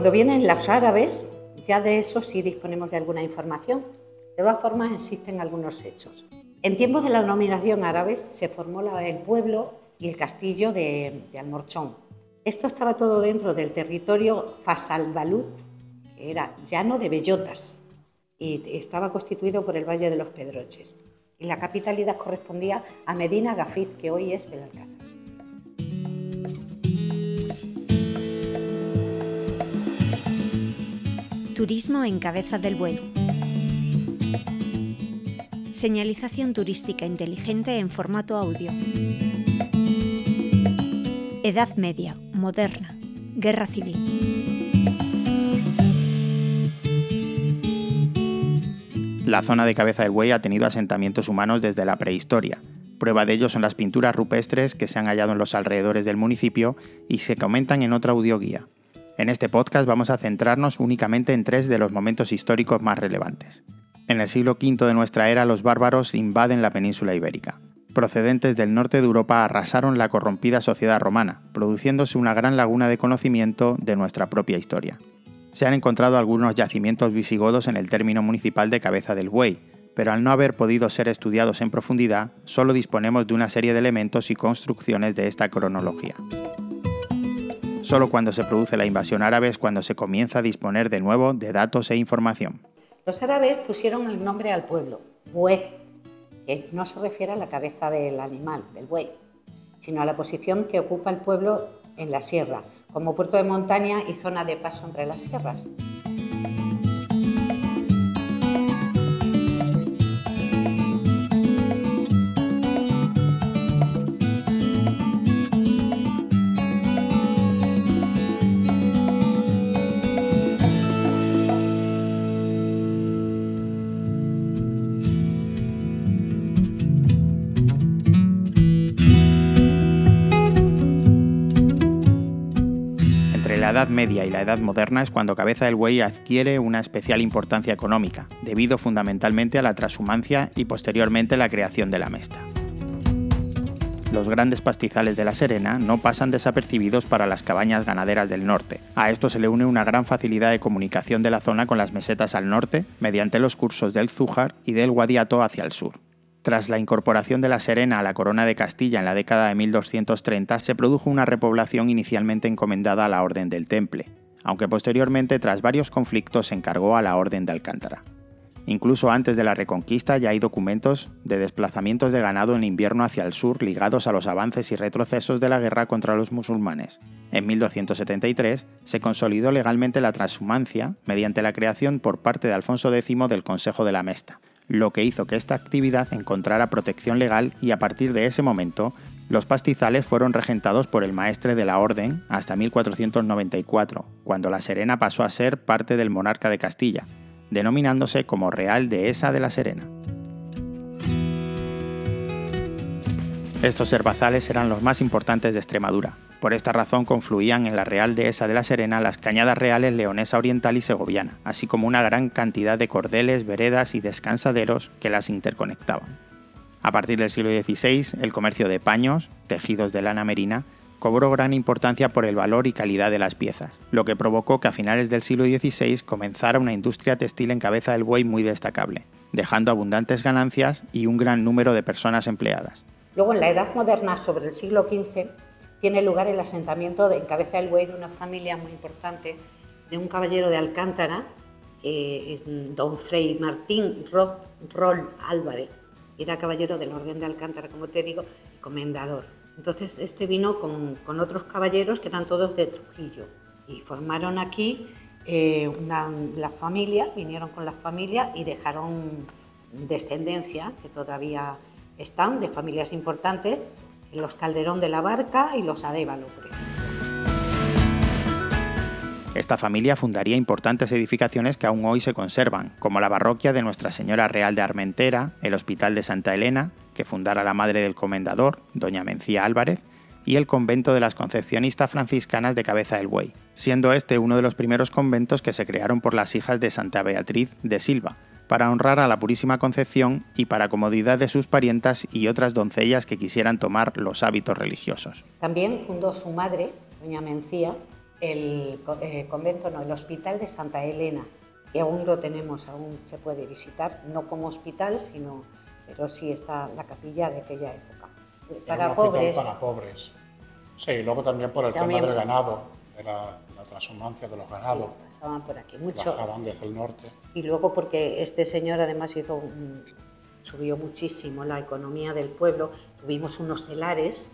Cuando vienen los árabes, ya de eso sí disponemos de alguna información. De todas formas, existen algunos hechos. En tiempos de la dominación árabes se formó el pueblo y el castillo de, Almorchón. Esto estaba todo dentro del territorio Fasalbalut, que era llano de bellotas, y estaba constituido por el Valle de los Pedroches. Y la capitalidad correspondía a Medina Gafiz, que hoy es Belalcázar. Turismo en Cabeza del Buey. Señalización turística inteligente en formato audio. Edad Media, Moderna, Guerra Civil. La zona de Cabeza del Buey ha tenido asentamientos humanos desde la prehistoria. Prueba de ello son las pinturas rupestres que se han hallado en los alrededores del municipio y se comentan en otra audioguía. En este podcast vamos a centrarnos únicamente en tres de los momentos históricos más relevantes. En el siglo V de nuestra era los bárbaros invaden la península ibérica procedentes del norte de Europa arrasaron la corrompida sociedad romana, produciéndose una gran laguna de conocimiento de nuestra propia historia. Se han encontrado algunos yacimientos visigodos en el término municipal de Cabeza del Buey, pero al no haber podido ser estudiados en profundidad, solo disponemos de una serie de elementos y construcciones de esta cronología. Solo cuando se produce la invasión árabe es cuando se comienza a disponer de nuevo de datos e información. Los árabes pusieron el nombre al pueblo, Buey, no se refiere a la cabeza del animal, del buey, sino a la posición que ocupa el pueblo en la sierra, como puerto de montaña y zona de paso entre las sierras. La Edad Media y la Edad Moderna es cuando Cabeza del Buey adquiere una especial importancia económica, debido fundamentalmente a la transhumancia y posteriormente la creación de la mesta. Los grandes pastizales de La Serena no pasan desapercibidos para las cabañas ganaderas del norte. A esto se le une una gran facilidad de comunicación de la zona con las mesetas al norte, mediante los cursos del Zújar y del Guadiato hacia el sur. Tras la incorporación de la Serena a la corona de Castilla en la década de 1230, se produjo una repoblación inicialmente encomendada a la Orden del Temple, aunque posteriormente tras varios conflictos se encargó a la Orden de Alcántara. Incluso antes de la Reconquista ya hay documentos de desplazamientos de ganado en invierno hacia el sur ligados a los avances y retrocesos de la guerra contra los musulmanes. En 1273 se consolidó legalmente la transhumancia mediante la creación por parte de Alfonso X del Consejo de la Mesta, lo que hizo que esta actividad encontrara protección legal y a partir de ese momento los pastizales fueron regentados por el maestre de la orden hasta 1494, cuando la Serena pasó a ser parte del monarca de Castilla, denominándose como Real Dehesa de la Serena. Estos herbazales eran los más importantes de Extremadura, por esta razón confluían en la Real Dehesa de la Serena las cañadas reales leonesa oriental y segoviana, así como una gran cantidad de cordeles, veredas y descansaderos que las interconectaban. A partir del siglo XVI, el comercio de paños, tejidos de lana merina, cobró gran importancia por el valor y calidad de las piezas, lo que provocó que a finales del siglo XVI comenzara una industria textil en cabeza del buey muy destacable, dejando abundantes ganancias y un gran número de personas empleadas. Luego, en la Edad Moderna, sobre el siglo XV, tiene lugar el asentamiento de, en Cabeza del Buey de una familia muy importante, de un caballero de Alcántara, don Frei Martín Rol Álvarez. Era caballero del Orden de Alcántara, como te digo, comendador. Entonces, este vino con, otros caballeros que eran todos de Trujillo y formaron aquí eh, una, la familia, vinieron con la familia y dejaron descendencia, que todavía están, de familias importantes, los Calderón de la Barca y los Arevalo, Esta familia fundaría importantes edificaciones que aún hoy se conservan, como la parroquia de Nuestra Señora Real de Armentera, el Hospital de Santa Elena, que fundara la madre del comendador, doña Mencía Álvarez, y el convento de las concepcionistas franciscanas de Cabeza del Buey, siendo este uno de los primeros conventos que se crearon por las hijas de Santa Beatriz de Silva, para honrar a la Purísima Concepción y para comodidad de sus parientas y otras doncellas que quisieran tomar los hábitos religiosos. También fundó su madre, doña Mencía, el eh, convento, no, el Hospital de Santa Elena, que aún lo tenemos, aún se puede visitar, no como hospital, sino, pero sí está la capilla de aquella época. Para pobres. Para pobres. Sí, y luego también por el tema del ganado, de la, la transhumancia de los ganados. Sí, pasaban por aquí mucho. Bajaban desde el norte. Y luego porque este señor además hizo subió muchísimo la economía del pueblo. Tuvimos unos telares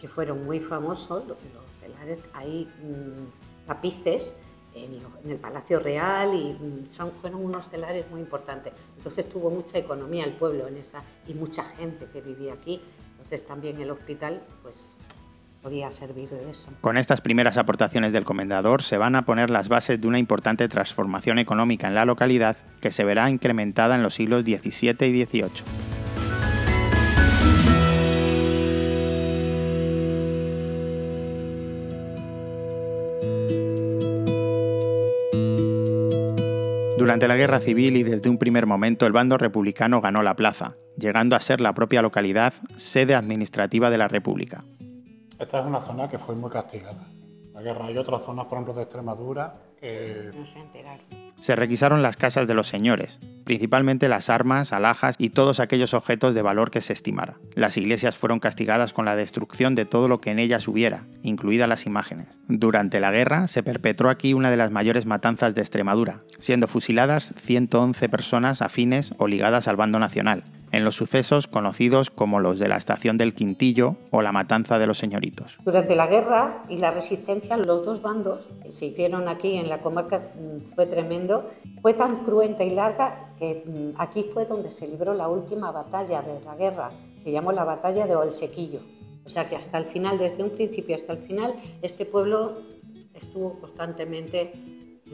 que fueron muy famosos, los telares, hay mm, tapices en, el Palacio Real y mm, son, fueron unos telares muy importantes. Entonces tuvo mucha economía el pueblo en esa y mucha gente que vivía aquí. Entonces también el hospital pues servir de eso. Con estas primeras aportaciones del comendador se van a poner las bases de una importante transformación económica en la localidad que se verá incrementada en los siglos XVII y XVIII. Durante la guerra civil y desde un primer momento el bando republicano ganó la plaza, llegando a ser la propia localidad sede administrativa de la República. Esta es una zona que fue muy castigada. La guerra. Hay otras zonas, por ejemplo, de Extremadura que... No se enteraron. Se requisaron las casas de los señores, principalmente las armas, alhajas y todos aquellos objetos de valor que se estimara. Las iglesias fueron castigadas con la destrucción de todo lo que en ellas hubiera, incluidas las imágenes. Durante la guerra se perpetró aquí una de las mayores matanzas de Extremadura, siendo fusiladas 111 personas afines o ligadas al bando nacional, en los sucesos conocidos como los de la estación del Quintillo o la matanza de los señoritos. Durante la guerra y la resistencia, los dos bandos que se hicieron aquí en la comarca mm, fue tremendo. Fue tan cruenta y larga que mm, aquí fue donde se libró la última batalla de la guerra. Se llamó la batalla de Olsequillo. O sea que hasta el final, desde un principio hasta el final, este pueblo estuvo constantemente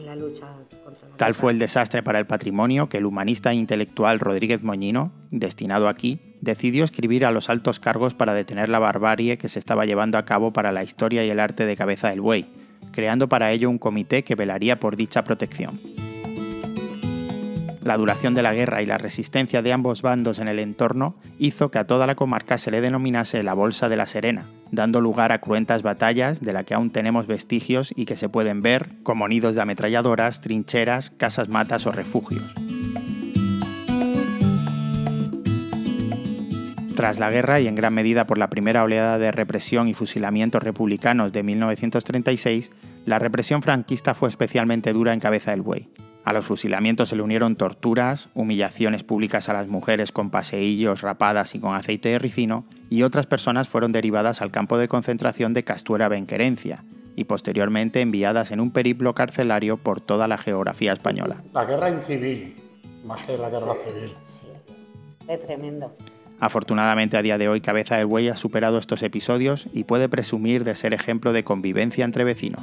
la lucha contra la Tal fue el desastre para el patrimonio que el humanista e intelectual Rodríguez Moñino, destinado aquí, decidió escribir a los altos cargos para detener la barbarie que se estaba llevando a cabo para la historia y el arte de Cabeza del Buey, creando para ello un comité que velaría por dicha protección. La duración de la guerra y la resistencia de ambos bandos en el entorno hizo que a toda la comarca se le denominase la Bolsa de la Serena, dando lugar a cruentas batallas de la que aún tenemos vestigios y que se pueden ver como nidos de ametralladoras, trincheras, casas matas o refugios. Tras la guerra y en gran medida por la primera oleada de represión y fusilamientos republicanos de 1936, la represión franquista fue especialmente dura en Cabeza del Buey. A los fusilamientos se le unieron torturas, humillaciones públicas a las mujeres con paseillos, rapadas y con aceite de ricino, y otras personas fueron derivadas al campo de concentración de Castuera Benquerencia, y posteriormente enviadas en un periplo carcelario por toda la geografía española. La guerra incivil, más que la guerra civil. Sí, es tremendo. Afortunadamente a día de hoy Cabeza del Buey ha superado estos episodios y puede presumir de ser ejemplo de convivencia entre vecinos.